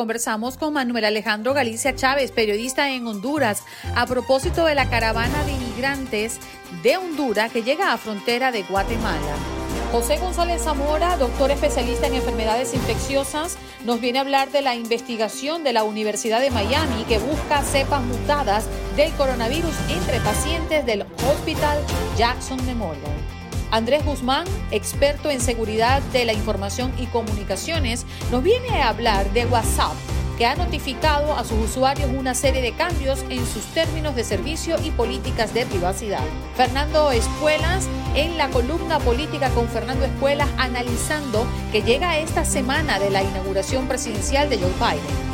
conversamos con Manuel Alejandro Galicia Chávez, periodista en Honduras, a propósito de la caravana de inmigrantes de Honduras que llega a frontera de Guatemala. José González Zamora, doctor especialista en enfermedades infecciosas, nos viene a hablar de la investigación de la Universidad de Miami que busca cepas mutadas del coronavirus entre pacientes del Hospital Jackson Memorial. Andrés Guzmán, experto en seguridad de la información y comunicaciones, nos viene a hablar de WhatsApp que ha notificado a sus usuarios una serie de cambios en sus términos de servicio y políticas de privacidad. Fernando Espuelas, en la columna política con Fernando Espuelas, analizando que llega esta semana de la inauguración presidencial de Joe Biden.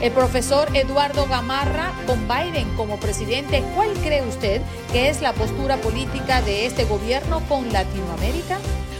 El profesor Eduardo Gamarra, con Biden como presidente, ¿cuál cree usted que es la postura política de este gobierno con Latinoamérica?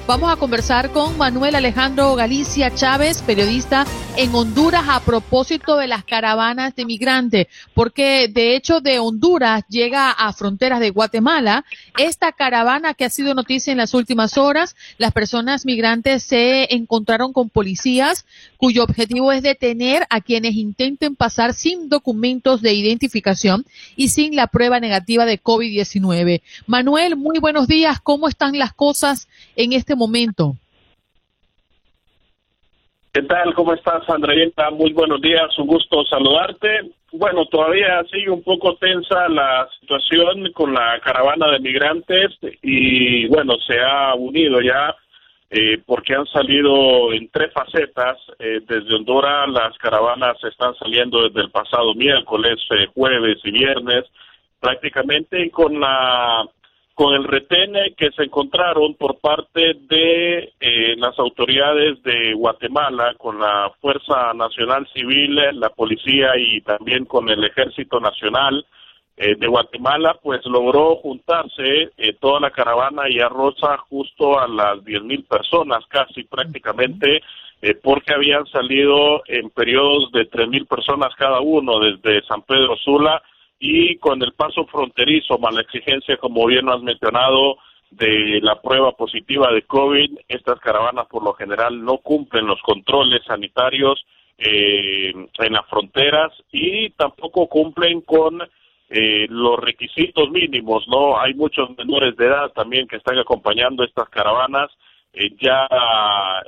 Vamos a conversar con Manuel Alejandro Galicia Chávez, periodista en Honduras, a propósito de las caravanas de migrantes, porque de hecho de Honduras llega a fronteras de Guatemala esta caravana que ha sido noticia en las últimas horas. Las personas migrantes se encontraron con policías cuyo objetivo es detener a quienes intenten pasar sin documentos de identificación y sin la prueba negativa de COVID-19. Manuel, muy buenos días. ¿Cómo están las cosas en este momento? ¿Qué tal? ¿Cómo estás, Andreita? Muy buenos días, un gusto saludarte. Bueno, todavía sigue un poco tensa la situación con la caravana de migrantes y bueno, se ha unido ya eh, porque han salido en tres facetas. Eh, desde Honduras las caravanas están saliendo desde el pasado miércoles, eh, jueves y viernes, prácticamente con la con el retene que se encontraron por parte de eh, las autoridades de Guatemala, con la Fuerza Nacional Civil, la policía y también con el Ejército Nacional eh, de Guatemala, pues logró juntarse eh, toda la caravana y arroza justo a las diez mil personas, casi prácticamente, porque habían salido en periodos de tres mil personas cada uno desde San Pedro Sula y con el paso fronterizo, más la exigencia, como bien lo has mencionado, de la prueba positiva de COVID, estas caravanas por lo general no cumplen los controles sanitarios eh, en las fronteras y tampoco cumplen con eh, los requisitos mínimos, ¿no? Hay muchos menores de edad también que están acompañando estas caravanas, eh, ya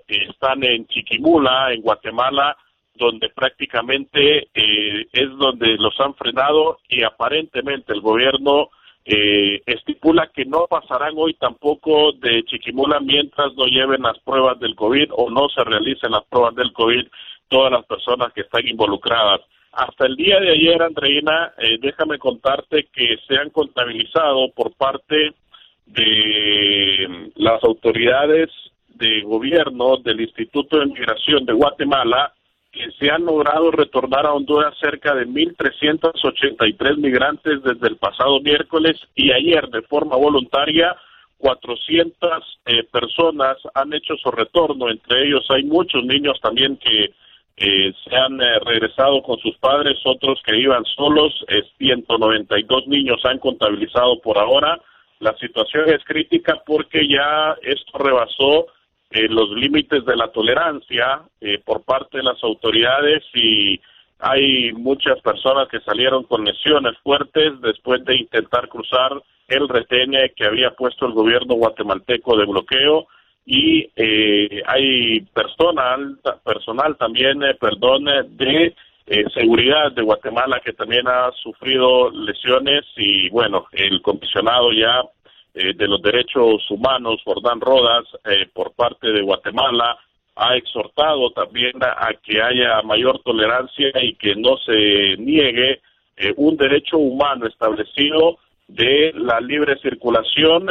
están en Chiquimula, en Guatemala, donde prácticamente eh, es donde los han frenado y aparentemente el gobierno eh, estipula que no pasarán hoy tampoco de Chiquimula mientras no lleven las pruebas del COVID o no se realicen las pruebas del COVID todas las personas que están involucradas. Hasta el día de ayer, Andreina, eh, déjame contarte que se han contabilizado por parte de las autoridades de gobierno del Instituto de Migración de Guatemala que se han logrado retornar a Honduras cerca de 1.383 migrantes desde el pasado miércoles y ayer de forma voluntaria 400 eh, personas han hecho su retorno, entre ellos hay muchos niños también que eh, se han eh, regresado con sus padres, otros que iban solos, 192 niños han contabilizado por ahora. La situación es crítica porque ya esto rebasó eh, los límites de la tolerancia eh, por parte de las autoridades y hay muchas personas que salieron con lesiones fuertes después de intentar cruzar el retén que había puesto el gobierno guatemalteco de bloqueo y eh, hay personal personal también perdón de seguridad de Guatemala que también ha sufrido lesiones y bueno el comisionado ya eh, de los Derechos Humanos, Jordán Rodas, eh, por parte de Guatemala, ha exhortado también a, que haya mayor tolerancia y que no se niegue eh, un derecho humano establecido de la libre circulación.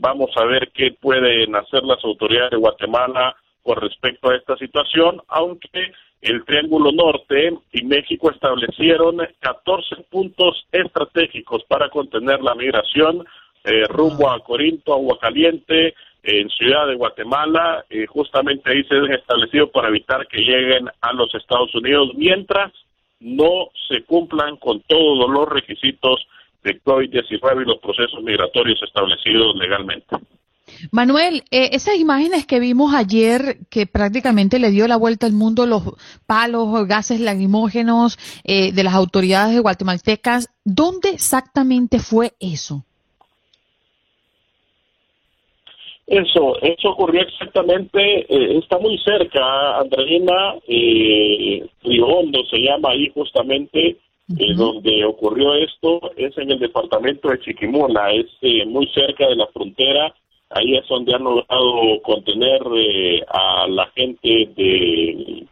vamos a ver qué pueden hacer las autoridades de Guatemala con respecto a esta situación, aunque el Triángulo Norte y México establecieron 14 puntos estratégicos para contener la migración eh, rumbo a Corinto, Agua Caliente, en Ciudad de Guatemala, eh, justamente ahí se han establecido para evitar que lleguen a los Estados Unidos mientras no se cumplan con todos los requisitos de COVID-19 y los procesos migratorios establecidos legalmente. Manuel, eh, esas imágenes que vimos ayer, que prácticamente le dio la vuelta al mundo, los palos, gases lacrimógenos eh, de las autoridades guatemaltecas, ¿dónde exactamente fue eso? Eso, eso ocurrió exactamente, eh, está muy cerca, Andreina, eh, se llama ahí justamente, eh, donde ocurrió esto, es en el departamento de Chiquimula, es eh, muy cerca de la frontera, ahí es donde han logrado contener a la gente de,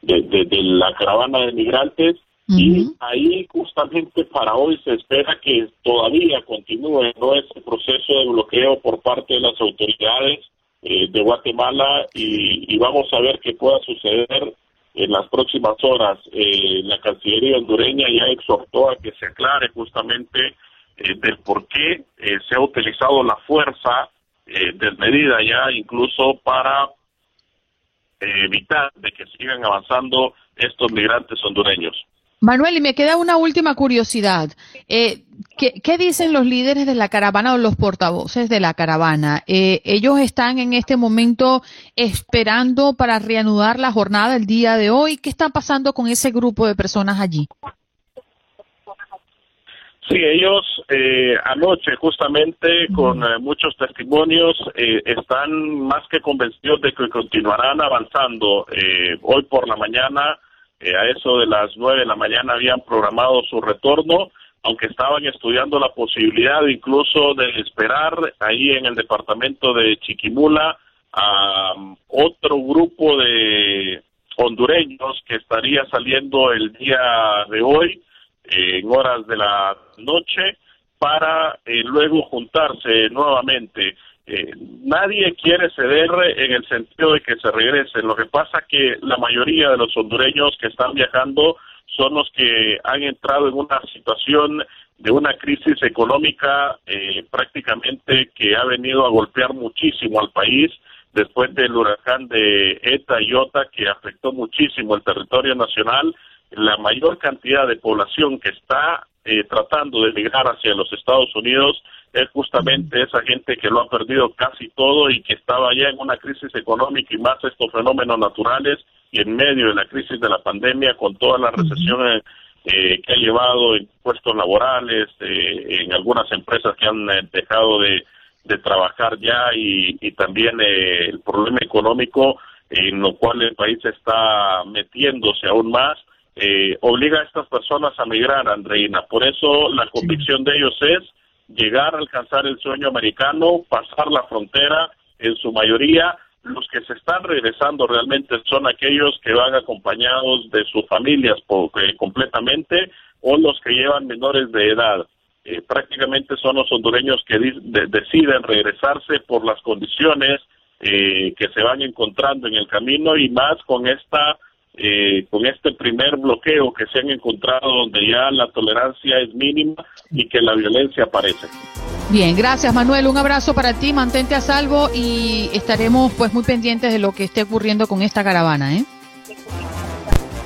de la caravana de migrantes y ahí justamente para hoy se espera que todavía continúe ¿no? ese proceso de bloqueo por parte de las autoridades eh, de Guatemala y, vamos a ver qué pueda suceder en las próximas horas. Eh, la Cancillería hondureña ya exhortó a que se aclare justamente eh, del por qué se ha utilizado la fuerza desmedida ya incluso para evitar de que sigan avanzando estos migrantes hondureños. Manuel, y me queda una última curiosidad. Eh, ¿qué, dicen los líderes de la caravana o los portavoces de la caravana? Eh, ¿Ellos están en este momento esperando para reanudar la jornada el día de hoy? ¿Qué está pasando con ese grupo de personas allí? Sí, ellos eh, anoche justamente con muchos testimonios están más que convencidos de que continuarán avanzando. hoy por la mañana eh, a eso de las nueve de la mañana habían programado su retorno, aunque estaban estudiando la posibilidad incluso de esperar ahí en el departamento de Chiquimula a um, otro grupo de hondureños que estaría saliendo el día de hoy eh, en horas de la noche para eh, luego juntarse nuevamente. Eh, nadie quiere ceder en el sentido de que se regresen. Lo que pasa que la mayoría de los hondureños que están viajando son los que han entrado en una situación de una crisis económica eh, prácticamente que ha venido a golpear muchísimo al país después del huracán de ETA y OTA que afectó muchísimo el territorio nacional. La mayor cantidad de población que está eh, tratando de emigrar hacia los Estados Unidos es justamente esa gente que lo ha perdido casi todo y que estaba ya en una crisis económica y más estos fenómenos naturales y en medio de la crisis de la pandemia con todas las recesiones eh, que ha llevado en puestos laborales, eh, en algunas empresas que han eh, dejado de, trabajar ya y, también el problema económico en lo cual el país está metiéndose aún más, obliga a estas personas a migrar, Andreina. Por eso la convicción de ellos es llegar a alcanzar el sueño americano, pasar la frontera, en su mayoría los que se están regresando realmente son aquellos que van acompañados de sus familias eh, completamente o los que llevan menores de edad. Eh, prácticamente son los hondureños que deciden regresarse por las condiciones eh, que se van encontrando en el camino y más con esta eh, con este primer bloqueo que se han encontrado donde ya la tolerancia es mínima y que la violencia aparece. Bien, gracias Manuel, un abrazo para ti, mantente a salvo y estaremos pues muy pendientes de lo que esté ocurriendo con esta caravana, ¿eh?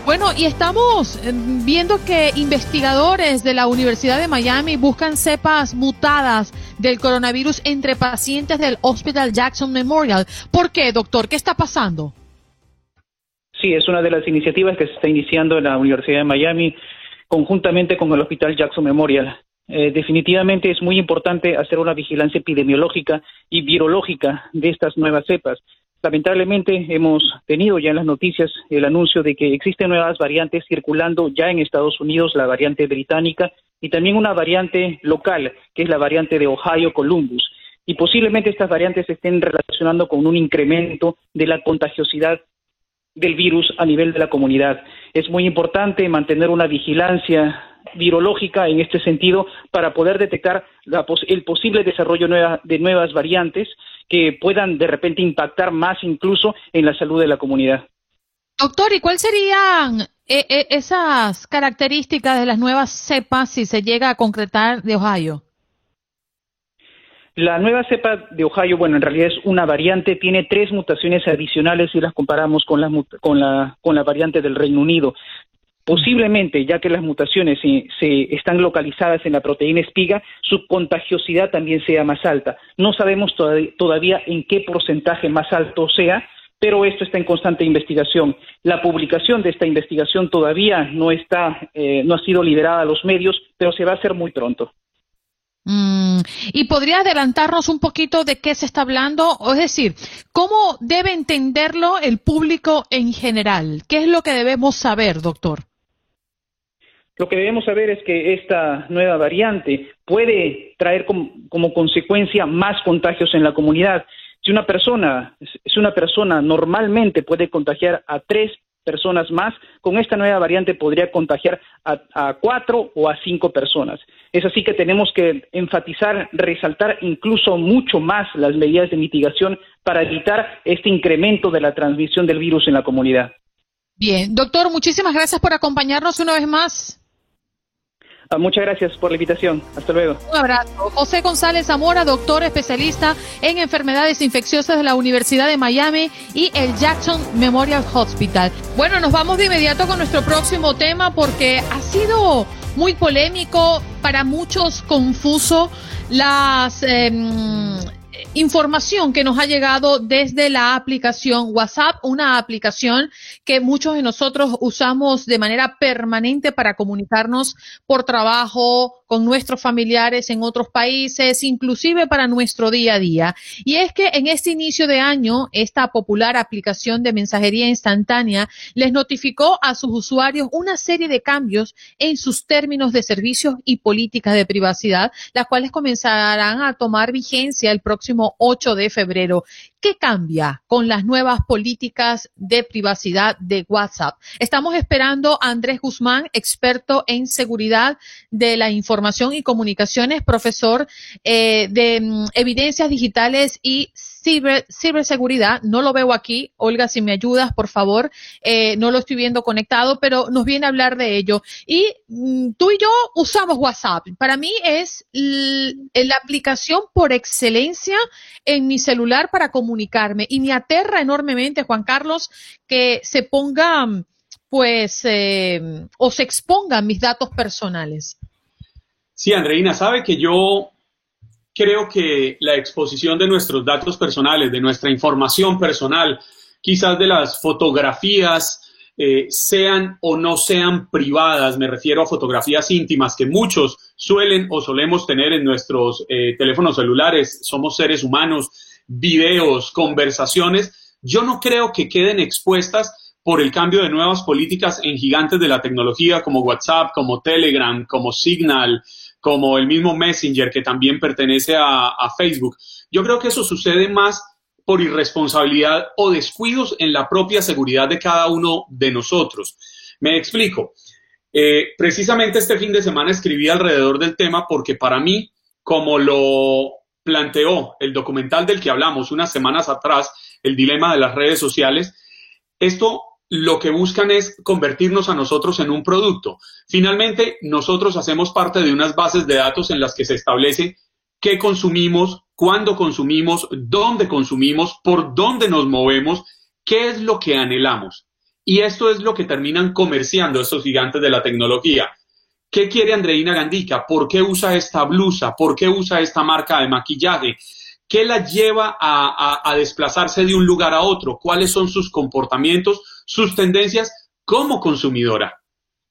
Bueno, y estamos eh, viendo que investigadores de la Universidad de Miami buscan cepas mutadas del coronavirus entre pacientes del Hospital Jackson Memorial. ¿Por qué, doctor? ¿Qué está pasando? Sí, es una de las iniciativas que se está iniciando en la Universidad de Miami conjuntamente con el Hospital Jackson Memorial. Eh, definitivamente es muy importante hacer una vigilancia epidemiológica y virológica de estas nuevas cepas. Lamentablemente hemos tenido ya en las noticias el anuncio de que existen nuevas variantes circulando ya en Estados Unidos, la variante británica y también una variante local, que es la variante de Ohio Columbus. Y posiblemente estas variantes estén relacionando con un incremento de la contagiosidad del virus a nivel de la comunidad. Es muy importante mantener una vigilancia virológica en este sentido para poder detectar el posible desarrollo de nuevas variantes que puedan de repente impactar más incluso en la salud de la comunidad. Doctor, ¿y cuáles serían eh, eh, esas características de las nuevas cepas si se llega a concretar de Ohio? La nueva cepa de Ohio, bueno, en realidad es una variante, tiene tres mutaciones adicionales si las comparamos con la, con la, con la variante del Reino Unido. Posiblemente, ya que las mutaciones se, están localizadas en la proteína espiga, su contagiosidad también sea más alta. No sabemos todavía en qué porcentaje más alto sea, pero esto está en constante investigación. La publicación de esta investigación todavía no está, eh, no ha sido liberada a los medios, pero se va a hacer muy pronto. Mm, ¿Y podría adelantarnos un poquito de qué se está hablando? Es decir, ¿cómo debe entenderlo el público en general? ¿Qué es lo que debemos saber, doctor? Lo que debemos saber es que esta nueva variante puede traer como, consecuencia más contagios en la comunidad. Si una persona, si una persona normalmente puede contagiar a tres personas más, con esta nueva variante podría contagiar a, a, cuatro o a cinco personas. Es así que tenemos que enfatizar, resaltar incluso mucho más las medidas de mitigación para evitar este incremento de la transmisión del virus en la comunidad. Bien, doctor, muchísimas gracias por acompañarnos una vez más. Ah, muchas gracias por la invitación. Hasta luego. Un abrazo. José González Zamora, doctor especialista en enfermedades infecciosas de la Universidad de Miami y el Jackson Memorial Hospital. Bueno, nos vamos de inmediato con nuestro próximo tema porque ha sido muy polémico, para muchos confuso las em, información que nos ha llegado desde la aplicación WhatsApp, una aplicación que muchos de nosotros usamos de manera permanente para comunicarnos por trabajo, con nuestros familiares en otros países, inclusive para nuestro día a día. Y es que en este inicio de año, esta popular aplicación de mensajería instantánea les notificó a sus usuarios una serie de cambios en sus términos de servicios y políticas de privacidad, las cuales comenzarán a tomar vigencia el próximo 8 de febrero. ¿Qué cambia con las nuevas políticas de privacidad de WhatsApp? Estamos esperando a Andrés Guzmán, experto en seguridad de la información y comunicaciones, profesor eh, de mm, evidencias digitales y ciberseguridad. No lo veo aquí. Olga, si me ayudas, por favor. Eh, no lo estoy viendo conectado, pero nos viene a hablar de ello. Y mm, tú y yo usamos WhatsApp. Para mí es la aplicación por excelencia en mi celular para comunicarme. Y me aterra enormemente, Juan Carlos, que se ponga, pues, eh, o se expongan mis datos personales. Sí, Andreina, sabe que yo creo que la exposición de nuestros datos personales, de nuestra información personal, quizás de las fotografías, eh, sean o no sean privadas, me refiero a fotografías íntimas que muchos suelen o solemos tener en nuestros eh, teléfonos celulares, somos seres humanos, videos, conversaciones, yo no creo que queden expuestas por el cambio de nuevas políticas en gigantes de la tecnología como WhatsApp, como Telegram, como Signal, como el mismo Messenger que también pertenece a, Facebook. Yo creo que eso sucede más por irresponsabilidad o descuidos en la propia seguridad de cada uno de nosotros. Me explico. Eh, precisamente este fin de semana escribí alrededor del tema porque para mí, como lo planteó el documental del que hablamos unas semanas atrás, el dilema de las redes sociales, esto lo que buscan es convertirnos a nosotros en un producto. Finalmente, nosotros hacemos parte de unas bases de datos en las que se establece qué consumimos, cuándo consumimos, dónde consumimos, por dónde nos movemos, qué es lo que anhelamos. Y esto es lo que terminan comerciando estos gigantes de la tecnología. ¿Qué quiere Andreina Gandica? ¿Por qué usa esta blusa? ¿Por qué usa esta marca de maquillaje? ¿Qué la lleva a, desplazarse de un lugar a otro? ¿Cuáles son sus comportamientos, sus tendencias como consumidora?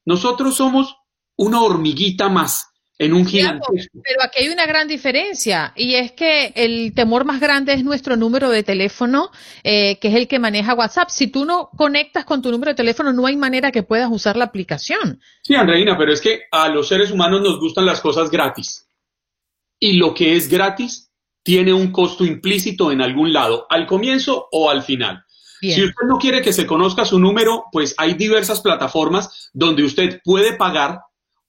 Nosotros somos una hormiguita más en un gigante. Pero aquí hay una gran diferencia y es que el temor más grande es nuestro número de teléfono, eh, que es el que maneja WhatsApp. Si tú no conectas con tu número de teléfono, no hay manera que puedas usar la aplicación. Sí, Andreina, pero es que a los seres humanos nos gustan las cosas gratis. Y lo que es gratis tiene un costo implícito en algún lado, al comienzo o al final. Si usted no quiere que se conozca su número, pues hay diversas plataformas donde usted puede pagar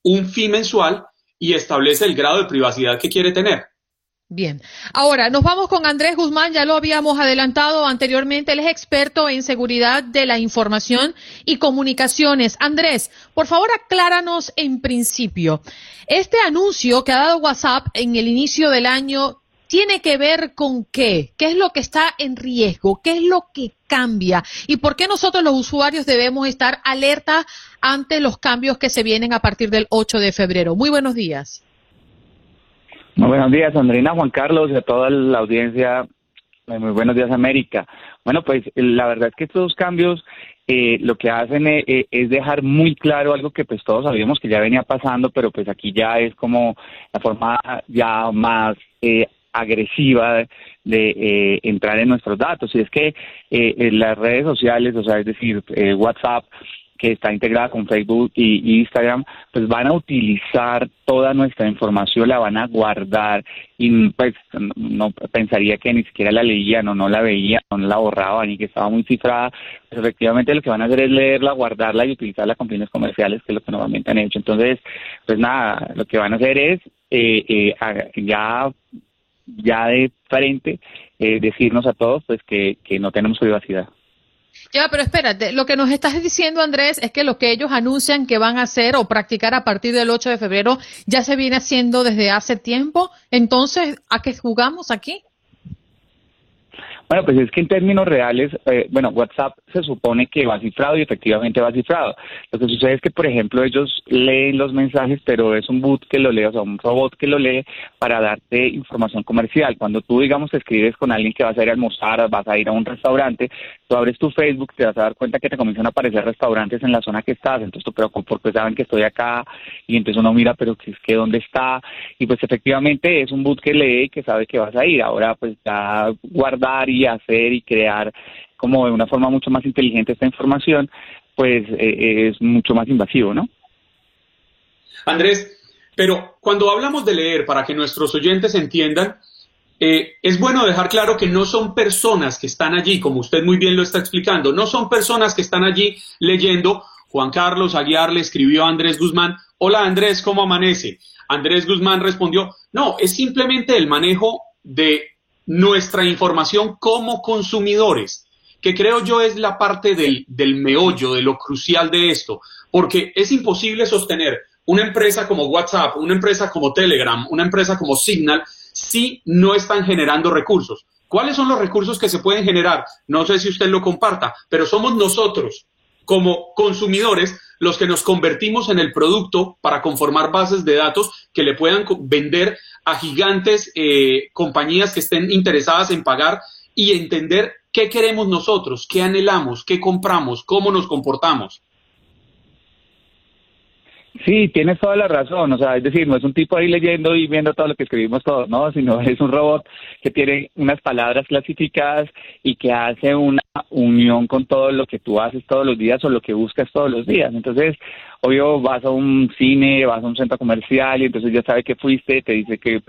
un fee mensual y establece el grado de privacidad que quiere tener. Bien. Ahora, nos vamos con Andrés Guzmán, ya lo habíamos adelantado anteriormente, él es experto en seguridad de la información y comunicaciones. Andrés, por favor, acláranos en principio, este anuncio que ha dado WhatsApp en el inicio del año tiene que ver con qué, qué es lo que está en riesgo, qué es lo que cambia y por qué nosotros los usuarios debemos estar alerta ante los cambios que se vienen a partir del 8 de febrero. Muy buenos días. Muy buenos días, Andrina, Juan Carlos y a toda la audiencia. Muy buenos días, América. Bueno, pues la verdad es que estos cambios eh, lo que hacen eh, eh, es dejar muy claro algo que pues todos sabíamos que ya venía pasando, pero pues aquí ya es como la forma ya más agresiva de entrar en nuestros datos. Y es que en las redes sociales, o sea, es decir, WhatsApp, que está integrada con Facebook y, Instagram, pues van a utilizar toda nuestra información, la van a guardar y pues no pensaría que ni siquiera la leían o no la veían, no la borraban y que estaba muy cifrada. Pero efectivamente lo que van a hacer es leerla, guardarla y utilizarla con fines comerciales, que es lo que normalmente han hecho. Entonces, pues nada, lo que van a hacer es eh, eh, ya ya de frente eh, decirnos a todos pues que, que no tenemos privacidad. Ya, pero espérate, lo que nos estás diciendo, Andrés, es que lo que ellos anuncian que van a hacer o practicar a partir del 8 de febrero ya se viene haciendo desde hace tiempo. Entonces, ¿a qué jugamos aquí? Bueno, pues es que en términos reales, eh, bueno, WhatsApp se supone que va cifrado y efectivamente va cifrado. Lo que sucede es que, por ejemplo, ellos leen los mensajes, pero es un bot que lo lee, o sea, un robot que lo lee para darte información comercial. Cuando tú, digamos, escribes con alguien que vas a ir a almorzar, vas a ir a un restaurante, tú abres tu Facebook, te vas a dar cuenta que te comienzan a aparecer restaurantes en la zona que estás, entonces tú preocupas porque saben que estoy acá y entonces uno mira, pero es que dónde está y pues efectivamente es un boot que lee y que sabe que vas a ir. Ahora pues ya guardar y hacer y crear como de una forma mucho más inteligente esta información, pues eh, es mucho más invasivo, ¿no? Andrés, pero cuando hablamos de leer, para que nuestros oyentes entiendan, eh, es bueno dejar claro que no son personas que están allí, como usted muy bien lo está explicando, no son personas que están allí leyendo. Juan Carlos Aguiar le escribió a Andrés Guzmán, hola Andrés, ¿cómo amanece? Andrés Guzmán respondió, no, es simplemente el manejo de nuestra información como consumidores, que creo yo es la parte del, del meollo, de lo crucial de esto, porque es imposible sostener una empresa como WhatsApp, una empresa como Telegram, una empresa como Signal, si no están generando recursos. ¿Cuáles son los recursos que se pueden generar? No sé si usted lo comparta, pero somos nosotros como consumidores los que nos convertimos en el producto para conformar bases de datos que le puedan vender a gigantes eh, compañías que estén interesadas en pagar y entender qué queremos nosotros, qué anhelamos, qué compramos, cómo nos comportamos. Sí, tienes toda la razón, o sea, es decir, no es un tipo ahí leyendo y viendo todo lo que escribimos todos, ¿no? Sino es un robot que tiene unas palabras clasificadas y que hace una unión con todo lo que tú haces todos los días o lo que buscas todos los días. Entonces, obvio, vas a un cine, vas a un centro comercial y entonces ya sabe que fuiste, te dice que,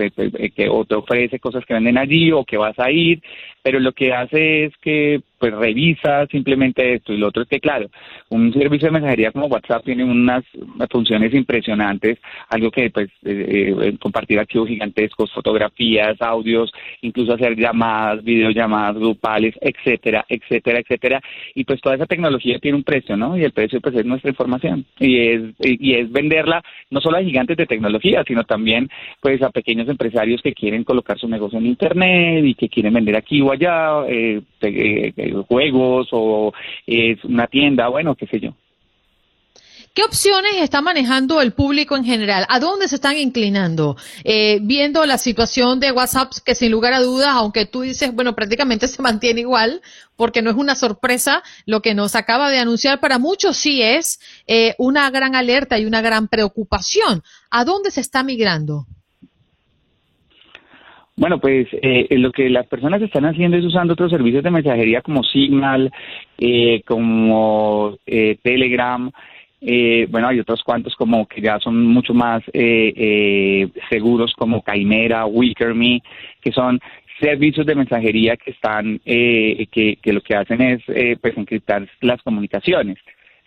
que o te ofrece cosas que venden allí o que vas a ir, pero lo que hace es que pues revisa simplemente esto y lo otro es que claro, un servicio de mensajería como WhatsApp tiene unas funciones impresionantes, algo que pues eh, eh, compartir archivos gigantescos, fotografías, audios, incluso hacer llamadas, videollamadas grupales, etcétera, etcétera, etcétera, y pues toda esa tecnología tiene un precio, ¿no? Y el precio pues es nuestra información y es y es venderla no solo a gigantes de tecnología, sino también pues a pequeños empresarios que quieren colocar su negocio en internet y que quieren vender aquí o allá eh, eh, juegos o es una tienda, bueno, qué sé yo. ¿Qué opciones está manejando el público en general? ¿A dónde se están inclinando? Eh, viendo la situación de WhatsApp, que sin lugar a dudas, aunque tú dices, bueno, prácticamente se mantiene igual, porque no es una sorpresa lo que nos acaba de anunciar, para muchos sí es eh, una gran alerta y una gran preocupación. ¿A dónde se está migrando? Bueno, pues eh, lo que las personas están haciendo es usando otros servicios de mensajería como Signal, eh, como eh, Telegram. Eh, bueno, hay otros cuantos como que ya son mucho más eh, seguros como Caimera, WickerMe, que son servicios de mensajería que están que, que, lo que hacen es pues encriptar las comunicaciones.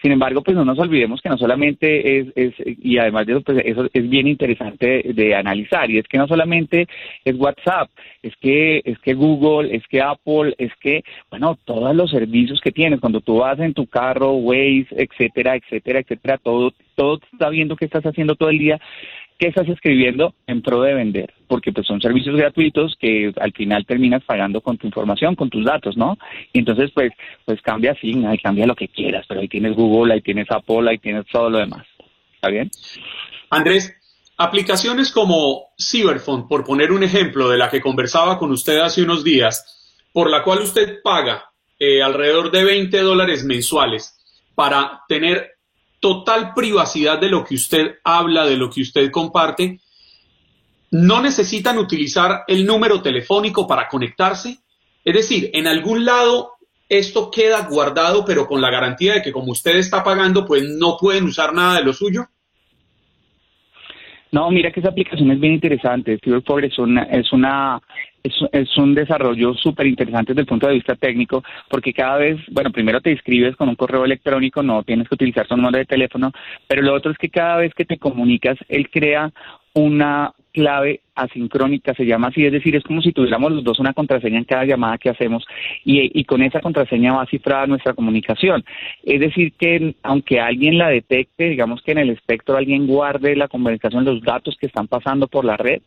Sin embargo, pues no nos olvidemos que no solamente es, es y además de eso, pues eso es bien interesante de, analizar, y es que no solamente es WhatsApp, es que, es que Google, es que Apple, es que, bueno, todos los servicios que tienes, cuando tú vas en tu carro, Waze, etcétera, etcétera, etcétera, todo, todo está viendo qué estás haciendo todo el día, ¿qué estás escribiendo en pro de vender? Porque pues son servicios gratuitos que al final terminas pagando con tu información, con tus datos, ¿no? Y entonces pues pues cambia así, ahí cambia lo que quieras, pero ahí tienes Google, ahí tienes Apple, ahí tienes todo lo demás. ¿Está bien? Andrés, aplicaciones como Cyberphone, por poner un ejemplo de la que conversaba con usted hace unos días, por la cual usted paga eh, alrededor de 20 dólares mensuales para tener total privacidad de lo que usted habla, de lo que usted comparte, no necesitan utilizar el número telefónico para conectarse. Es decir, en algún lado esto queda guardado, pero con la garantía de que como usted está pagando, pues no pueden usar nada de lo suyo. No, mira que esa aplicación es bien interesante. Cyberport es una, es una es, un desarrollo súper interesante desde el punto de vista técnico, porque cada vez, bueno, primero te inscribes con un correo electrónico, no tienes que utilizar tu número de teléfono, pero lo otro es que cada vez que te comunicas, él crea una clave asincrónica, se llama así, es decir, es como si tuviéramos los dos una contraseña en cada llamada que hacemos y, y con esa contraseña va cifrada nuestra comunicación. Es decir, que aunque alguien la detecte, digamos que en el espectro alguien guarde la comunicación, los datos que están pasando por la red,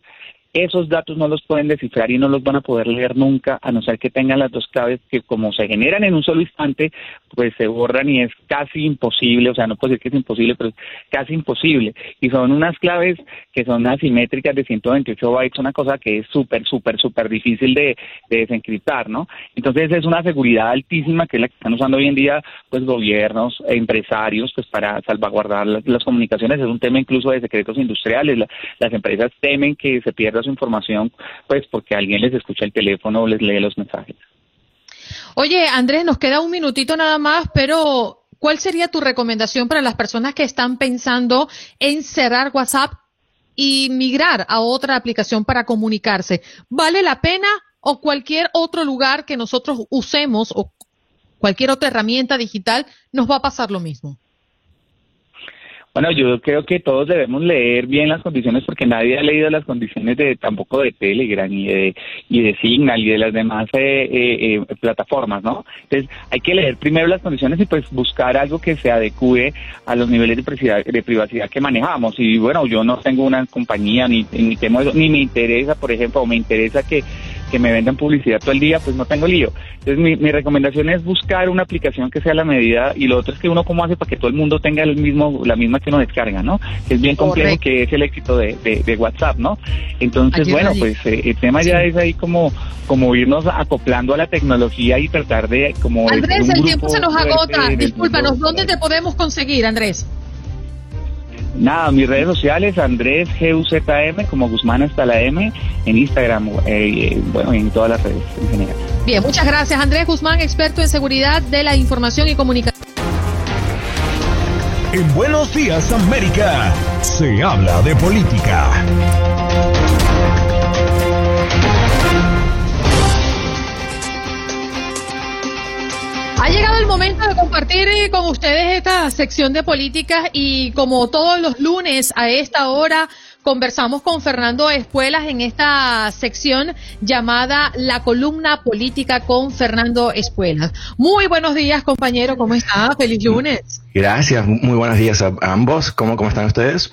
esos datos no los pueden descifrar y no los van a poder leer nunca, a no ser que tengan las dos claves que como se generan en un solo instante, pues se borran y es casi imposible, o sea, no puedo decir que es imposible, pero es casi imposible. Y son unas claves que son asimétricas de 128 bytes, una cosa que es súper, súper, súper difícil de, desencriptar, ¿no? Entonces es una seguridad altísima que es la que están usando hoy en día, pues gobiernos, empresarios, pues para salvaguardar las, comunicaciones. Es un tema incluso de secretos industriales. las empresas temen que se pierda su información, pues porque alguien les escucha el teléfono o les lee los mensajes. Oye, Andrés, nos queda un minutito nada más, pero ¿cuál sería tu recomendación para las personas que están pensando en cerrar WhatsApp y migrar a otra aplicación para comunicarse? ¿Vale la pena o cualquier otro lugar que nosotros usemos o cualquier otra herramienta digital nos va a pasar lo mismo? Bueno, yo creo que todos debemos leer bien las condiciones porque nadie ha leído las condiciones de tampoco de Telegram y de, y de Signal y de las demás eh, eh, eh, plataformas, ¿no? Entonces hay que leer primero las condiciones y pues buscar algo que se adecue a los niveles de privacidad, de privacidad que manejamos. Y bueno, yo no tengo una compañía ni, ni temo ni me interesa, por ejemplo, o me interesa que que me vendan publicidad todo el día, pues no tengo lío. Entonces mi, mi recomendación es buscar una aplicación que sea la medida y lo otro es que uno cómo hace para que todo el mundo tenga el mismo, la misma que uno descarga, ¿no? Es bien complejo que es el éxito de, de, WhatsApp, ¿no? Entonces, bueno, pues eh, el tema ya es ahí como, como irnos acoplando a la tecnología y tratar de como... Andrés, el tiempo se nos agota. Discúlpanos, ¿dónde te podemos conseguir, Andrés? Nada, mis redes sociales, Andrés GUZM, como Guzmán hasta la M, en Instagram, eh, eh, bueno, en todas las redes en general. Bien, muchas gracias. Andrés Guzmán, experto en seguridad de la información y comunicación. En Buenos Días, América, se habla de política. Ha llegado el momento de compartir eh, con ustedes esta sección de políticas y como todos los lunes a esta hora conversamos con Fernando Espuelas en esta sección llamada La columna política con Fernando Espuelas. Muy buenos días, compañero, ¿cómo está? Feliz lunes. Gracias, muy buenos días a ambos. ¿Cómo, cómo están ustedes?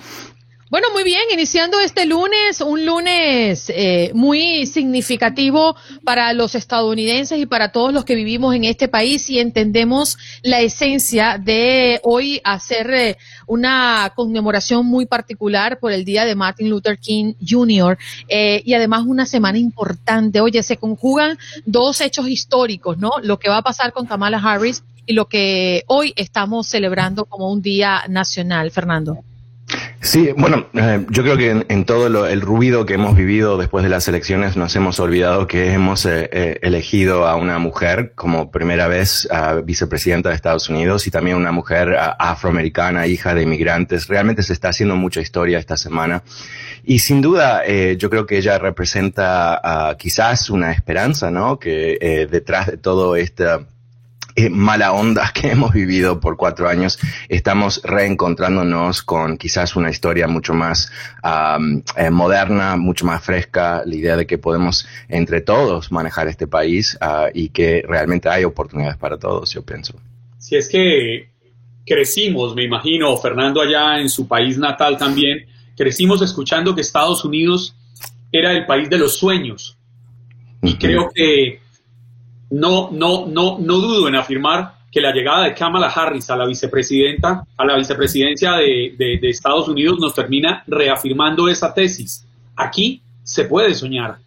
Bueno, muy bien, iniciando este lunes, un lunes eh, muy significativo para los estadounidenses y para todos los que vivimos en este país y entendemos la esencia de hoy hacer eh, una conmemoración muy particular por el día de Martin Luther King Jr. Eh, y además una semana importante. Oye, se conjugan dos hechos históricos, ¿no? Lo que va a pasar con Kamala Harris y lo que hoy estamos celebrando como un día nacional, Fernando. Sí, bueno, eh, yo creo que en, todo el ruido que hemos vivido después de las elecciones nos hemos olvidado que hemos eh, eh, elegido a una mujer como primera vez vicepresidenta de Estados Unidos y también una mujer afroamericana, hija de inmigrantes. Realmente se está haciendo mucha historia esta semana y sin duda yo creo que ella representa quizás una esperanza, ¿no? Que detrás de todo este eh, mala onda que hemos vivido por cuatro años, estamos reencontrándonos con quizás una historia mucho más eh, moderna, mucho más fresca, la idea de que podemos entre todos manejar este país ah, y que realmente hay oportunidades para todos, yo pienso. Si es que crecimos, me imagino, Fernando allá en su país natal también, crecimos escuchando que Estados Unidos era el país de los sueños. Y creo que no, no, no, no dudo en afirmar que la llegada de Kamala Harris a la vicepresidenta, a la vicepresidencia de, de Estados Unidos nos termina reafirmando esa tesis. Aquí se puede soñar.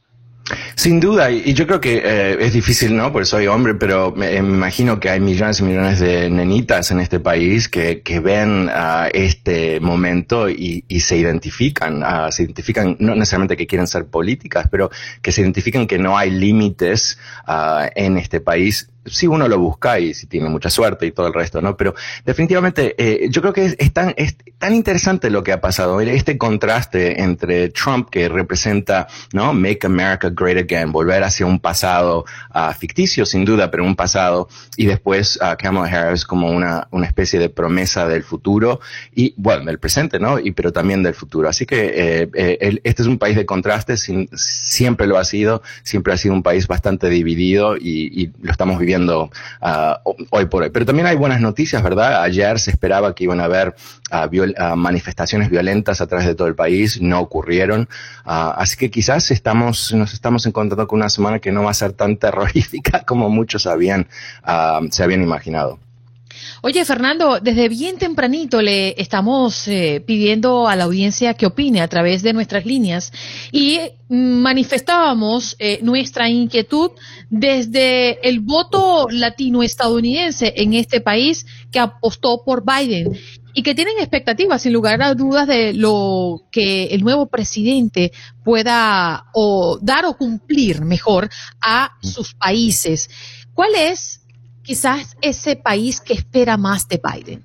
Sin duda, y yo creo que eh, es difícil, ¿no? Porque soy hombre, pero me, imagino que hay millones y millones de nenitas en este país que, que ven este momento y, se identifican, uh, se identifican no necesariamente que quieren ser políticas, pero que se identifican que no hay límites uh, en este país si uno lo busca y si tiene mucha suerte y todo el resto, ¿no? Pero definitivamente eh, yo creo que es, tan, es tan interesante lo que ha pasado, este contraste entre Trump que representa, ¿no? Make America Great Again, volver hacia un pasado uh, ficticio sin duda, pero un pasado, y después uh, Kamala Harris como una, una especie de promesa del futuro y, bueno, del presente, ¿no? Y pero también del futuro. Así que eh, eh, este es un país de contrastes, siempre lo ha sido, siempre ha sido un país bastante dividido y lo estamos viviendo Ah, hoy por hoy. Pero también hay buenas noticias, ¿verdad? Ayer se esperaba que iban a haber ah, ah, manifestaciones violentas a través de todo el país, no ocurrieron. así que quizás estamos, nos estamos encontrando con una semana que no va a ser tan terrorífica como muchos habían, se habían imaginado. Oye, Fernando, desde bien tempranito le estamos eh, pidiendo a la audiencia que opine a través de nuestras líneas y manifestábamos eh, nuestra inquietud desde el voto latino-estadounidense en este país que apostó por Biden y que tienen expectativas, sin lugar a dudas, de lo que el nuevo presidente pueda o dar o cumplir mejor a sus países. ¿Cuál es quizás ese país que espera más de Biden?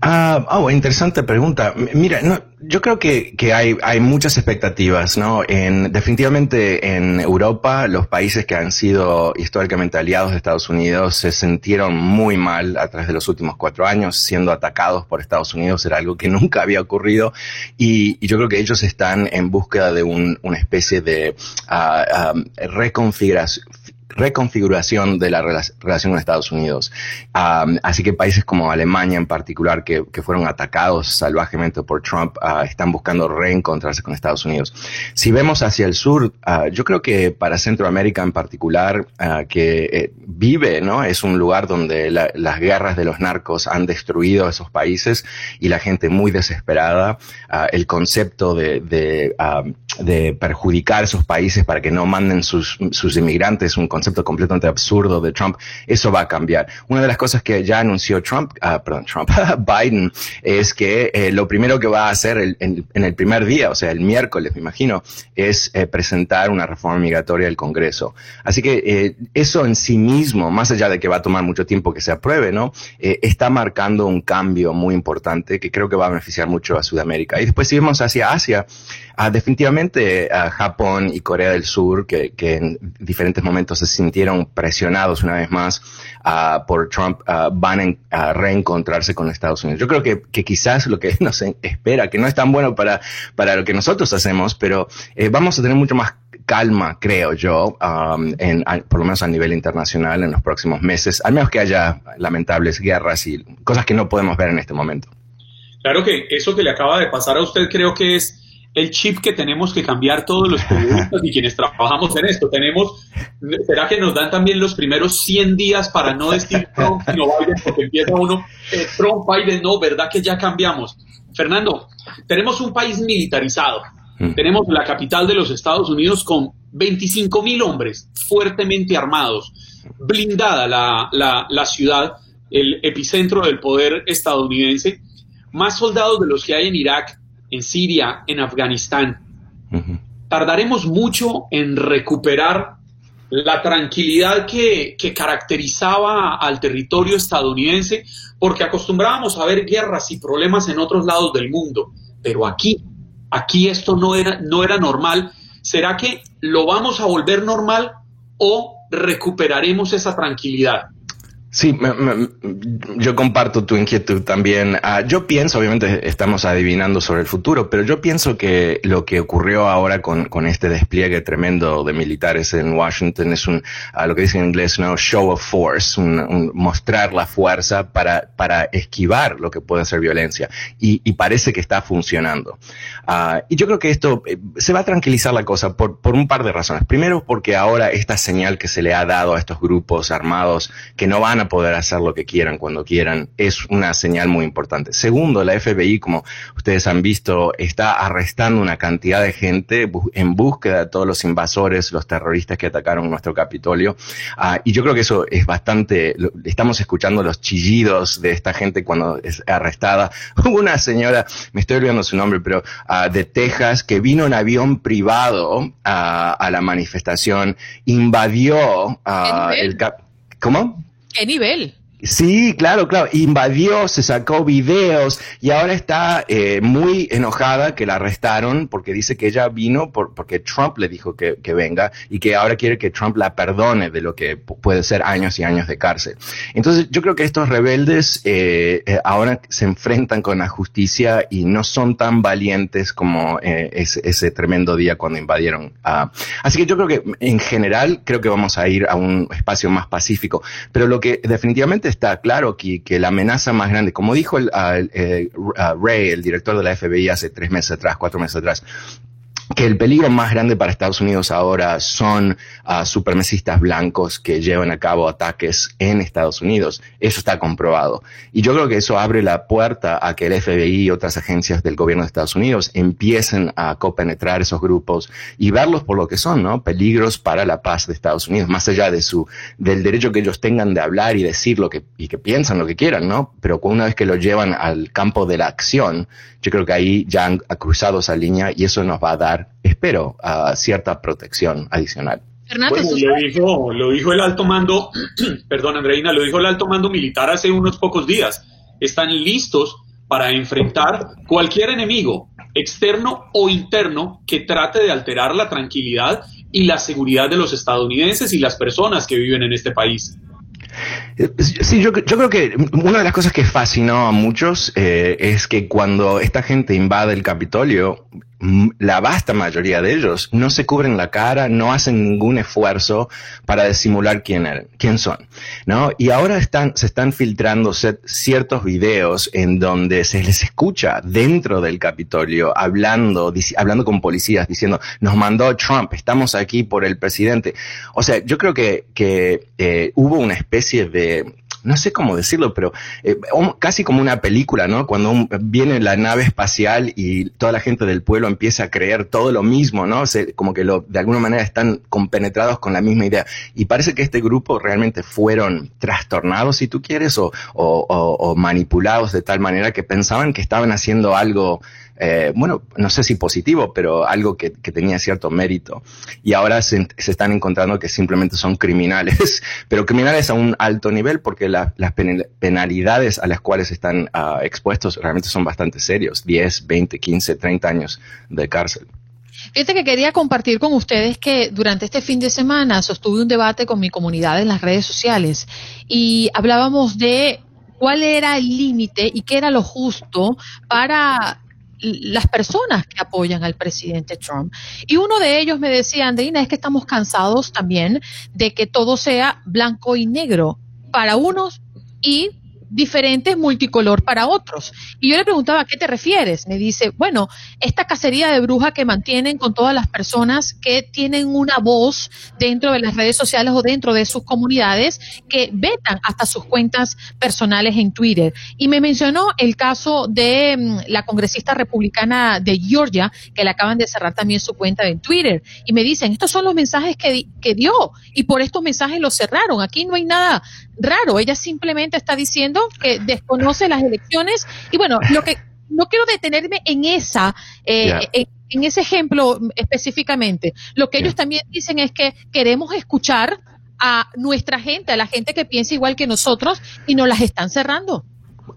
Ah, oh, interesante pregunta. Mira, no, yo creo que, hay, muchas expectativas, ¿no? En, definitivamente en Europa, los países que han sido históricamente aliados de Estados Unidos se sintieron muy mal a través de los últimos cuatro años, siendo atacados por Estados Unidos, era algo que nunca había ocurrido, y, y yo creo que ellos están en búsqueda de un, una especie de uh, reconfiguración reconfiguración de la relación con Estados Unidos. así que países como Alemania en particular, que, fueron atacados salvajemente por Trump, ah, están buscando reencontrarse con Estados Unidos. Si vemos hacia el sur, ah, yo creo que para Centroamérica en particular, ah, que eh, vive, ¿no? Es un lugar donde las guerras de los narcos han destruido esos países y la gente muy desesperada. el concepto de, de, perjudicar esos países para que no manden sus, sus inmigrantes, un concepto completamente absurdo de Trump, eso va a cambiar. Una de las cosas que ya anunció Trump, uh, perdón, Trump, Biden, es que eh, lo primero que va a hacer en, el primer día, o sea, el miércoles, me imagino, es eh, presentar una reforma migratoria al Congreso. Así que eh, eso en sí mismo, más allá de que va a tomar mucho tiempo que se apruebe, ¿no? está marcando un cambio muy importante que creo que va a beneficiar mucho a Sudamérica. Y después si vemos hacia Asia, uh, definitivamente uh, Japón y Corea del Sur, que, que en diferentes momentos se sintieron presionados una vez más uh, por Trump, uh, van a reencontrarse con Estados Unidos. Yo creo que, que, quizás lo que nos espera, que no es tan bueno para, para lo que nosotros hacemos, pero eh, vamos a tener mucho más calma, creo yo, en, por lo menos a nivel internacional en los próximos meses, al menos que haya lamentables guerras y cosas que no podemos ver en este momento. Claro que eso que le acaba de pasar a usted creo que es el chip que tenemos que cambiar todos los periodistas y quienes trabajamos en esto. Tenemos, ¿será que nos dan también los primeros 100 días para no decir Trump no Biden? Porque empieza uno, eh, Trump, Biden, no, ¿verdad que ya cambiamos? Fernando, tenemos un país militarizado. Mm. Tenemos la capital de los Estados Unidos con 25 mil hombres fuertemente armados, blindada la, la, la ciudad, el epicentro del poder estadounidense, más soldados de los que hay en Irak, en Siria, en Afganistán. Tardaremos mucho en recuperar la tranquilidad que, caracterizaba al territorio estadounidense, porque acostumbrábamos a ver guerras y problemas en otros lados del mundo, pero aquí, aquí esto no era, no era normal. ¿Será que lo vamos a volver normal o recuperaremos esa tranquilidad? Sí, yo comparto tu inquietud también. Ah, yo pienso, obviamente estamos adivinando sobre el futuro, pero yo pienso que lo que ocurrió ahora con, con este despliegue tremendo de militares en Washington es un, a lo que dicen en inglés, no show of force, un, mostrar la fuerza para, para esquivar lo que puede ser violencia. Y, y parece que está funcionando. Uh, y yo creo que esto eh, se va a tranquilizar la cosa por, por un par de razones. Primero, porque ahora esta señal que se le ha dado a estos grupos armados que no van a poder hacer lo que quieran cuando quieran, es una señal muy importante. Segundo, la FBI, como ustedes han visto, está arrestando una cantidad de gente en búsqueda de todos los invasores, los terroristas que atacaron nuestro Capitolio. Uh, y yo creo que eso es bastante, estamos escuchando los chillidos de esta gente cuando es arrestada. Hubo una señora, me estoy olvidando su nombre, pero uh, de Texas, que vino en avión privado a la manifestación, invadió el... ¿Cómo? ¿Qué nivel? Sí, claro, claro. Invadió, se sacó videos y ahora está eh, muy enojada que la arrestaron porque dice que ella vino por, porque Trump le dijo que, que, venga y que ahora quiere que Trump la perdone de lo que puede ser años y años de cárcel. Entonces, yo creo que estos rebeldes eh, eh, ahora se enfrentan con la justicia y no son tan valientes como ese, ese, tremendo día cuando invadieron. así que yo creo que en general creo que vamos a ir a un espacio más pacífico. Pero lo que definitivamente está claro que, la amenaza más grande, como dijo el, Ray, el director de la FBI hace tres meses atrás, cuatro meses atrás, que el peligro más grande para Estados Unidos ahora son uh, supremacistas blancos que llevan a cabo ataques en Estados Unidos. Eso está comprobado. Y yo creo que eso abre la puerta a que el FBI y otras agencias del gobierno de Estados Unidos empiecen a copenetrar esos grupos y verlos por lo que son, ¿no? Peligros para la paz de Estados Unidos, más allá de su, del derecho que ellos tengan de hablar y decir lo que, y que piensan lo que quieran, ¿no? Pero una vez que lo llevan al campo de la acción, yo creo que ahí ya han cruzado esa línea y eso nos va a dar, espero, cierta protección adicional. Fernando, lo dijo, lo dijo el alto mando, perdón Andreina, lo dijo el alto mando militar hace unos pocos días. Están listos para enfrentar cualquier enemigo, externo o interno, que trate de alterar la tranquilidad y la seguridad de los estadounidenses y las personas que viven en este país. Sí, yo, yo, creo que una de las cosas que fascinó a muchos eh, es que cuando esta gente invade el Capitolio, la vasta mayoría de ellos no se cubren la cara, no hacen ningún esfuerzo para disimular quién, er, quién son, ¿no? Y ahora están, se están filtrando ciertos videos en donde se les escucha dentro del Capitolio hablando, hablando con policías, diciendo, nos mandó Trump, estamos aquí por el presidente. O sea, yo creo que, que eh, hubo una especie de no sé cómo decirlo, pero eh, casi como una película, ¿no? Cuando viene la nave espacial y toda la gente del pueblo empieza a creer todo lo mismo, ¿no? como que lo, de alguna manera están compenetrados con la misma idea. Y parece que este grupo realmente fueron trastornados, si tú quieres, o manipulados de tal manera que pensaban que estaban haciendo algo eh, bueno, no sé si positivo, pero algo que, tenía cierto mérito. Y ahora se, están encontrando que simplemente son criminales, pero criminales a un alto nivel porque las penalidades a las cuales están ah, expuestos realmente son bastante serios, 10, 20, 15, 30 años de cárcel. Fíjate que quería compartir con ustedes que durante este fin de semana sostuve un debate con mi comunidad en las redes sociales y hablábamos de cuál era el límite y qué era lo justo para las personas que apoyan al presidente Trump. Y uno de ellos me decía, Andreina, es que estamos cansados también de que todo sea blanco y negro para unos y diferentes multicolor para otros. Y yo le preguntaba, ¿a qué te refieres? Me dice, bueno, esta cacería de bruja que mantienen con todas las personas que tienen una voz dentro de las redes sociales o dentro de sus comunidades que vetan hasta sus cuentas personales en Twitter. Y me mencionó el caso de mm, la congresista republicana de Georgia, que le acaban de cerrar también su cuenta en Twitter. Y me dicen, estos son los mensajes que, que dio y por estos mensajes los cerraron. Aquí no hay nada raro. Ella simplemente está diciendo que desconoce las elecciones y bueno, lo que no quiero detenerme en esa eh, en, ese ejemplo específicamente. Lo que ellos también dicen es que queremos escuchar a nuestra gente, a la gente que piensa igual que nosotros y nos las están cerrando.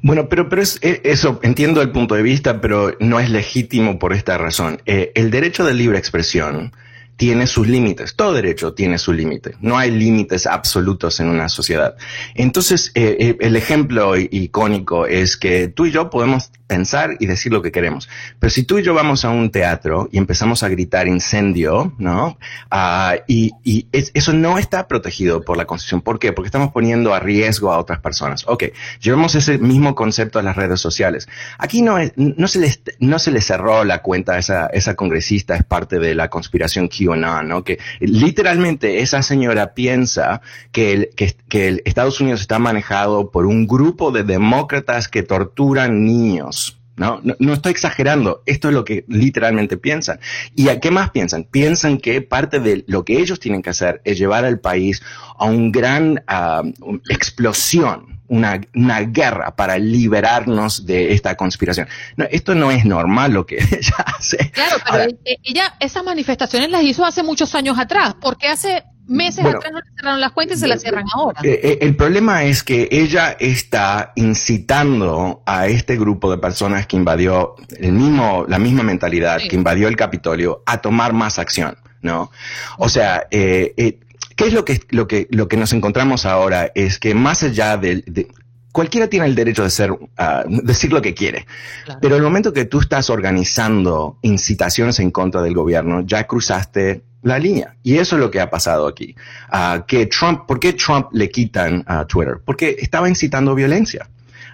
Bueno, pero, pero es, eh, eso, entiendo el punto de vista, pero no es legítimo por esta razón. Eh, el derecho de libre expresión tiene sus límites. Todo derecho tiene su límite. No hay límites absolutos en una sociedad. Entonces, eh, eh, el ejemplo icónico es que tú y yo podemos pensar y decir lo que queremos. Pero si tú y yo vamos a un teatro y empezamos a gritar incendio, ¿no? Ah, y, eso no está protegido por la Constitución. ¿Por qué? Porque estamos poniendo a riesgo a otras personas. Ok, llevemos ese mismo concepto a las redes sociales. Aquí no, no, se, les, no se le cerró la cuenta a esa, esa congresista, es parte de la conspiración QAnon, ¿no? Que literalmente esa señora piensa que el, que el Estados Unidos está manejado por un grupo de demócratas que torturan niños. ¿No? ¿no? estoy exagerando, esto es lo que literalmente piensan. ¿Y a qué más piensan? Piensan que parte de lo que ellos tienen que hacer es llevar al país a un gran uh, explosión, una, una, guerra para liberarnos de esta conspiración. No, esto no es normal lo que ella hace. Claro, pero ella esas manifestaciones las hizo hace muchos años atrás. ¿Por qué hace meses atrás no le cerraron las cuentas y se las cierran ahora. Eh, eh, el problema es que ella está incitando a este grupo de personas que invadió el mismo, la misma mentalidad, que invadió el Capitolio, a tomar más acción, ¿no? O sea, eh, eh, ¿qué es lo que, lo que, lo que nos encontramos ahora? Es que más allá del, de, cualquiera tiene el derecho de ser, uh, decir lo que quiere. Claro. Pero el momento que tú estás organizando incitaciones en contra del gobierno, ya cruzaste la línea. Y eso es lo que ha pasado aquí. Que Trump, ¿por qué Trump le quitan a Twitter? Porque estaba incitando violencia.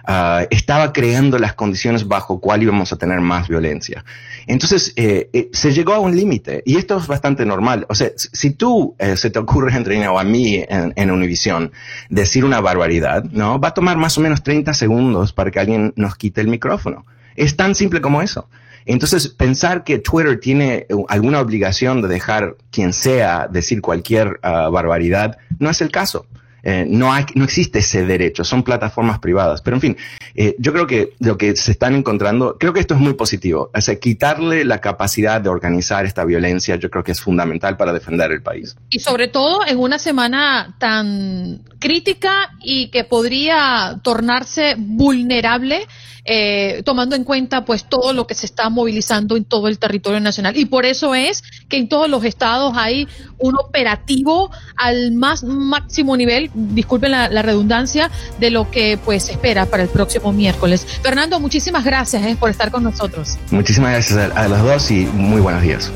Uh, estaba creando las condiciones bajo cuál íbamos a tener más violencia. Entonces, eh, eh, se llegó a un límite y esto es bastante normal. O sea, si tú eh, se te ocurre, Andreina, o a mí en, en Univision decir una barbaridad, ¿no? Va a tomar más o menos 30 segundos para que alguien nos quite el micrófono. Es tan simple como eso. Entonces, pensar que Twitter tiene alguna obligación de dejar quien sea decir cualquier uh, barbaridad no es el caso. Eh, no, hay, no existe ese derecho, son plataformas privadas. Pero en fin, eh, yo creo que lo que se están encontrando, creo que esto es muy positivo. O sea, quitarle la capacidad de organizar esta violencia, yo creo que es fundamental para defender el país. Y sobre todo en una semana tan crítica y que podría tornarse vulnerable eh, tomando en cuenta pues todo lo que se está movilizando en todo el territorio nacional. Y por eso es que en todos los estados hay un operativo al más máximo nivel, disculpen la, la redundancia, de lo que pues se espera para el próximo miércoles. Fernando, muchísimas gracias eh, por estar con nosotros. Muchísimas gracias a, a los dos y muy buenos días.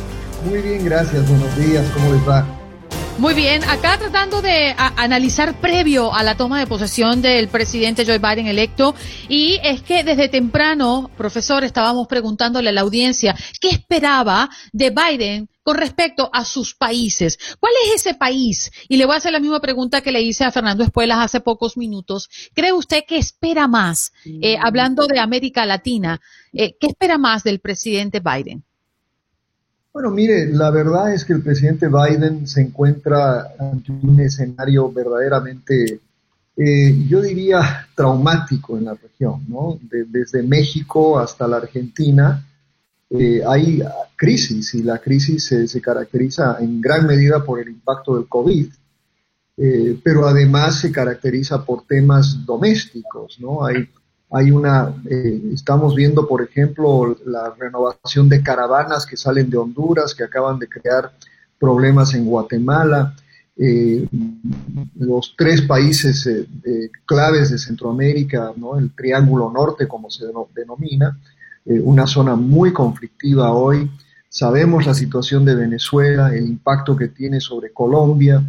Muy bien, gracias. Buenos días. ¿Cómo les va? Muy bien, acá tratando de analizar previo a la toma de posesión del presidente Joe Biden electo, y es que desde temprano, profesor, estábamos preguntándole a la audiencia qué esperaba de Biden con respecto a sus países. ¿Cuál es ese país? Y le voy a hacer la misma pregunta que le hice a Fernando Espuelas hace pocos minutos. ¿Cree usted que espera más, eh, hablando de América Latina, eh, qué espera más del presidente Biden? Bueno, mire, la verdad es que el presidente Biden se encuentra ante un escenario verdaderamente, eh, yo diría, traumático en la región, ¿no? De, desde México hasta la Argentina eh, hay crisis y la crisis se, se, caracteriza en gran medida por el impacto del COVID, eh, pero además se caracteriza por temas domésticos, ¿no? Hay hay una, eh, estamos viendo, por ejemplo, la renovación de caravanas que salen de Honduras, que acaban de crear problemas en Guatemala. Eh, los tres países eh, claves de Centroamérica, ¿no? el Triángulo Norte, como se denomina, una zona muy conflictiva hoy. Sabemos la situación de Venezuela, el impacto que tiene sobre Colombia.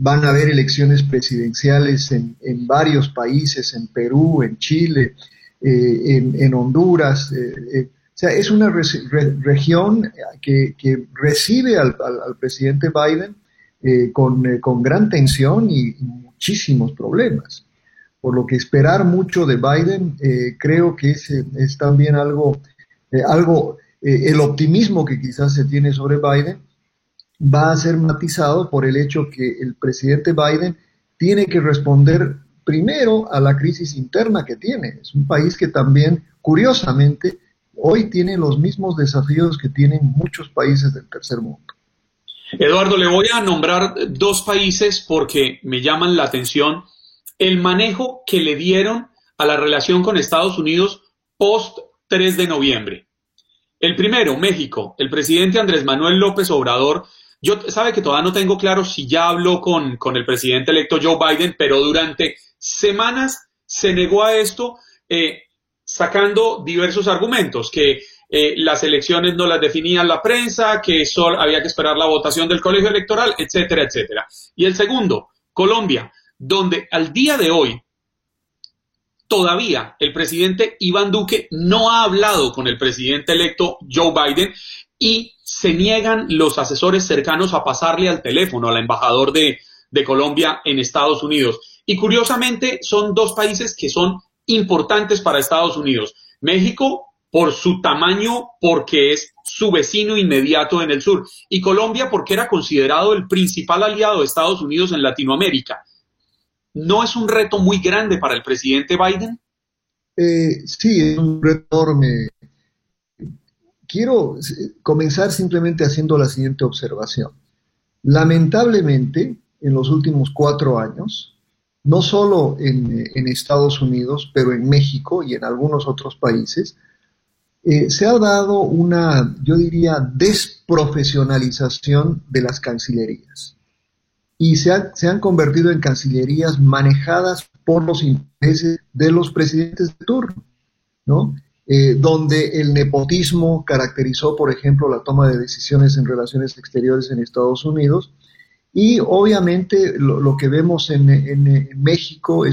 Eh, van a haber elecciones presidenciales en, en, varios países, en Perú, en Chile, eh, en, Honduras. Eh, eh, o sea, es una re región que, que recibe al, al, al, presidente Biden eh, con, con, gran tensión y, muchísimos problemas. Por lo que esperar mucho de Biden, creo que es, es, también algo, algo el optimismo que quizás se tiene sobre Biden va a ser matizado por el hecho que el presidente Biden tiene que responder primero a la crisis interna que tiene. Es un país que también, curiosamente, hoy tiene los mismos desafíos que tienen muchos países del tercer mundo. Eduardo, le voy a nombrar dos países porque me llaman la atención el manejo que le dieron a la relación con Estados Unidos post 3 de noviembre. El primero, México. El presidente Andrés Manuel López Obrador, yo sabe que todavía no tengo claro si ya habló con, con el presidente electo Joe Biden, pero durante semanas se negó a esto, eh, sacando diversos argumentos, que eh, las elecciones no las definía la prensa, que solo había que esperar la votación del colegio electoral, etcétera, etcétera. Y el segundo, Colombia, donde al día de hoy todavía el presidente Iván Duque no ha hablado con el presidente electo Joe Biden y se niegan los asesores cercanos a pasarle al teléfono al embajador de, Colombia en Estados Unidos. Y curiosamente son dos países que son importantes para Estados Unidos. México por su tamaño, porque es su vecino inmediato en el sur, y Colombia porque era considerado el principal aliado de Estados Unidos en Latinoamérica. ¿No es un reto muy grande para el presidente Biden? Eh, sí, es un reto enorme. Quiero comenzar simplemente haciendo la siguiente observación. Lamentablemente, en los últimos cuatro años, no solo en, en Estados Unidos, pero en México y en algunos otros países, eh, se ha dado una, yo diría, desprofesionalización de las cancillerías y se, han convertido en cancillerías manejadas por los intereses de los presidentes de turno, ¿no? Eh, donde el nepotismo caracterizó, por ejemplo, la toma de decisiones en relaciones exteriores en Estados Unidos, y obviamente lo, que vemos en, México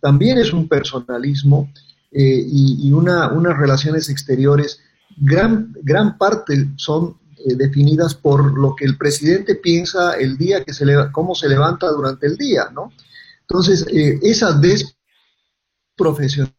también es un personalismo eh, y, unas relaciones exteriores, gran, gran parte son eh, definidas por lo que el presidente piensa el día que se le, cómo se levanta durante el día, ¿no? Entonces, esa desprofesionalización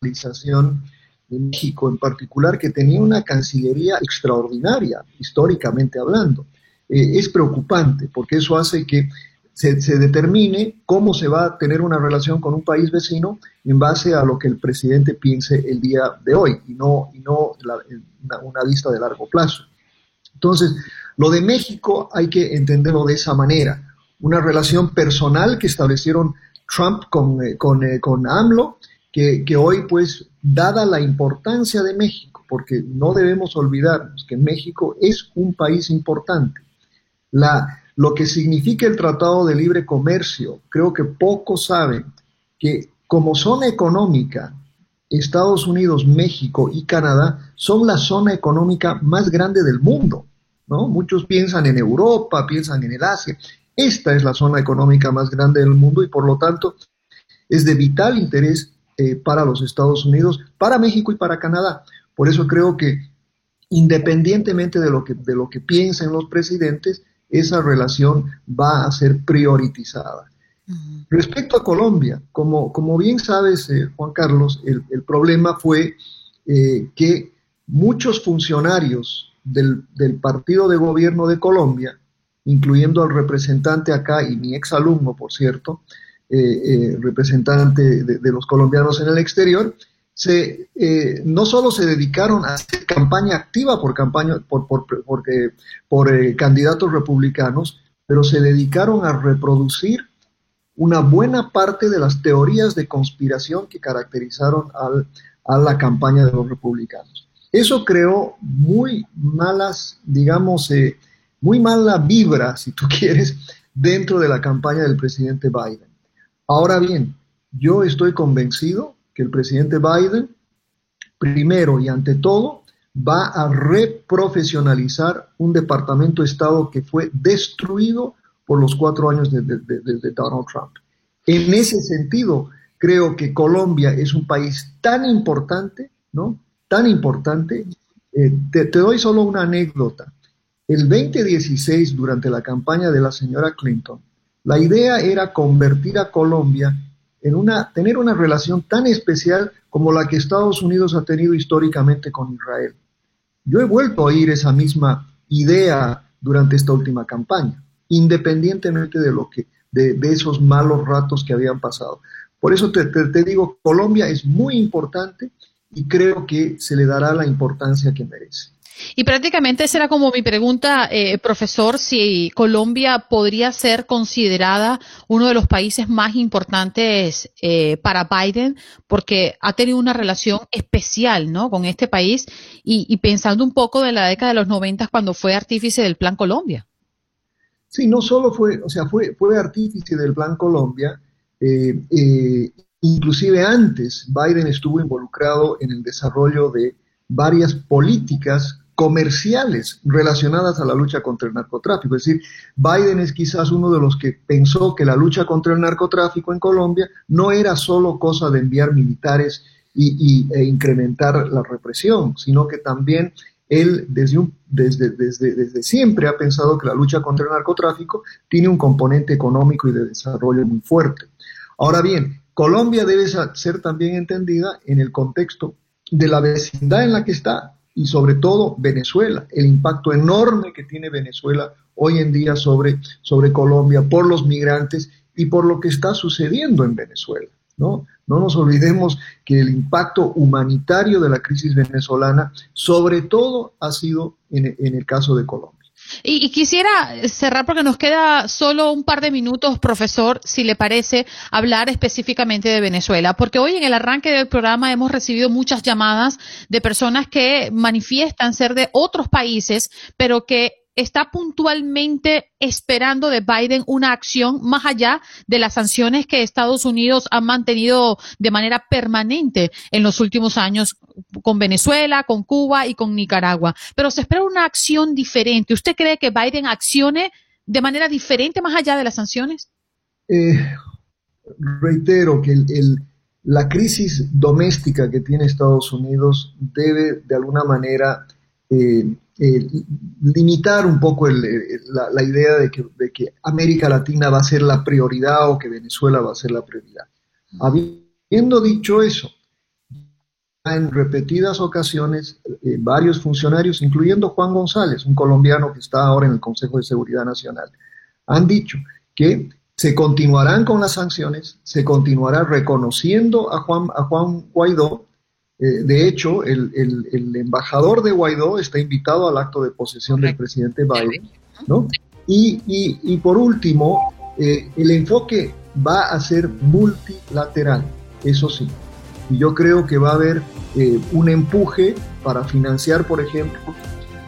de México en particular, que tenía una cancillería extraordinaria, históricamente hablando, es preocupante, porque eso hace que se, determine cómo se va a tener una relación con un país vecino en base a lo que el presidente piense el día de hoy y no, y no una, vista de largo plazo. Entonces, lo de México hay que entenderlo de esa manera. Una relación personal que establecieron Trump con, eh, con, eh, con AMLO, que, hoy, pues, dada la importancia de México, porque no debemos olvidarnos que México es un país importante, la, lo que significa el Tratado de Libre Comercio. Creo que pocos saben que como zona económica, Estados Unidos, México y Canadá son la zona económica más grande del mundo. ¿no? Muchos piensan en Europa, piensan en el Asia. Esta es la zona económica más grande del mundo y por lo tanto es de vital interés eh, para los Estados Unidos, para México y para Canadá. Por eso creo que independientemente de lo que, de lo que piensen los presidentes, esa relación va a ser prioritizada. Respecto a Colombia, como, como bien sabes, eh, Juan Carlos, el, problema fue eh, que muchos funcionarios del, partido de gobierno de Colombia, incluyendo al representante acá y mi ex alumno, por cierto, eh, representante de, los colombianos en el exterior, se, eh, no solo se dedicaron a hacer campaña activa por, campaña, por, por, eh, candidatos republicanos, pero se dedicaron a reproducir una buena parte de las teorías de conspiración que caracterizaron a la campaña de los republicanos. Eso creó muy malas, digamos, eh, muy mala vibra, si tú quieres, dentro de la campaña del presidente Biden. Ahora bien, yo estoy convencido el presidente Biden, primero y ante todo, va a reprofesionalizar un departamento de Estado que fue destruido por los cuatro años de, Donald Trump. En ese sentido, creo que Colombia es un país tan importante, ¿no? Tan importante. Eh, te, te, doy solo una anécdota. El 2016, durante la campaña de la señora Clinton, la idea era convertir a Colombia en una, tener una relación tan especial como la que Estados Unidos ha tenido históricamente con Israel. Yo he vuelto a oír esa misma idea durante esta última campaña, independientemente de lo que, de, esos malos ratos que habían pasado. Por eso te, te, digo, Colombia es muy importante y creo que se le dará la importancia que merece. Y prácticamente esa era como mi pregunta, eh, profesor, si Colombia podría ser considerada uno de los países más importantes eh, para Biden, porque ha tenido una relación especial, ¿no? Con este país y, pensando un poco de la década de los 90 cuando fue artífice del Plan Colombia. Sí, no solo fue, o sea, fue, fue artífice del Plan Colombia, eh, inclusive antes Biden estuvo involucrado en el desarrollo de varias políticas comerciales relacionadas a la lucha contra el narcotráfico. Es decir, Biden es quizás uno de los que pensó que la lucha contra el narcotráfico en Colombia no era solo cosa de enviar militares y, e incrementar la represión, sino que también él desde, un, desde, desde, desde siempre ha pensado que la lucha contra el narcotráfico tiene un componente económico y de desarrollo muy fuerte. Ahora bien, Colombia debe ser también entendida en el contexto de la vecindad en la que está y sobre todo Venezuela, el impacto enorme que tiene Venezuela hoy en día sobre, sobre Colombia por los migrantes y por lo que está sucediendo en Venezuela. ¿no? no nos olvidemos que el impacto humanitario de la crisis venezolana sobre todo ha sido en, en el caso de Colombia. Y, quisiera cerrar porque nos queda solo un par de minutos, profesor, si le parece, hablar específicamente de Venezuela, porque hoy en el arranque del programa hemos recibido muchas llamadas de personas que manifiestan ser de otros países, pero que está puntualmente esperando de Biden una acción más allá de las sanciones que Estados Unidos ha mantenido de manera permanente en los últimos años con Venezuela, con Cuba y con Nicaragua. Pero se espera una acción diferente. ¿Usted cree que Biden accione de manera diferente más allá de las sanciones? Eh, reitero que la crisis doméstica que tiene Estados Unidos debe de alguna manera eh, eh, limitar un poco la, idea de que, América Latina va a ser la prioridad o que Venezuela va a ser la prioridad. Habiendo dicho eso, en repetidas ocasiones eh, varios funcionarios, incluyendo Juan González, un colombiano que está ahora en el Consejo de Seguridad Nacional, han dicho que se continuarán con las sanciones, se continuará reconociendo a Juan, a Juan Guaidó eh, de hecho, el, embajador de Guaidó está invitado al acto de posesión del presidente Biden, ¿no? Y, por último, eh, el enfoque va a ser multilateral, eso sí. Y yo creo que va a haber eh, un empuje para financiar, por ejemplo,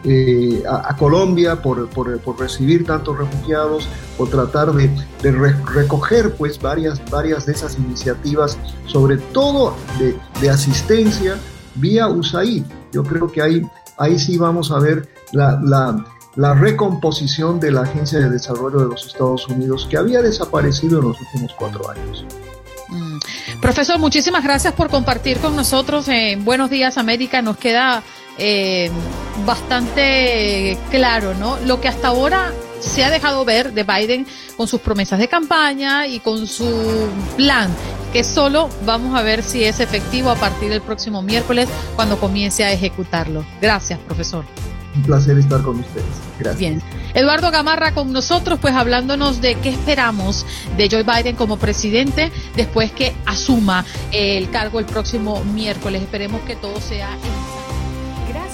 eh, a, Colombia por, recibir tantos refugiados, por tratar de, recoger pues varias, varias de esas iniciativas, sobre todo de, asistencia vía USAID. Yo creo que ahí, ahí sí vamos a ver la, recomposición de la Agencia de Desarrollo de los Estados Unidos que había desaparecido en los últimos cuatro años. Mm. Profesor, muchísimas gracias por compartir con nosotros en Buenos Días América. Nos queda eh, bastante claro, ¿no? Lo que hasta ahora se ha dejado ver de Biden con sus promesas de campaña y con su plan, que solo vamos a ver si es efectivo a partir del próximo miércoles cuando comience a ejecutarlo. Gracias, profesor. Un placer estar con ustedes. Gracias. Bien. Eduardo Gamarra con nosotros, pues hablándonos de qué esperamos de Joe Biden como presidente después que asuma el cargo el próximo miércoles. Esperemos que todo sea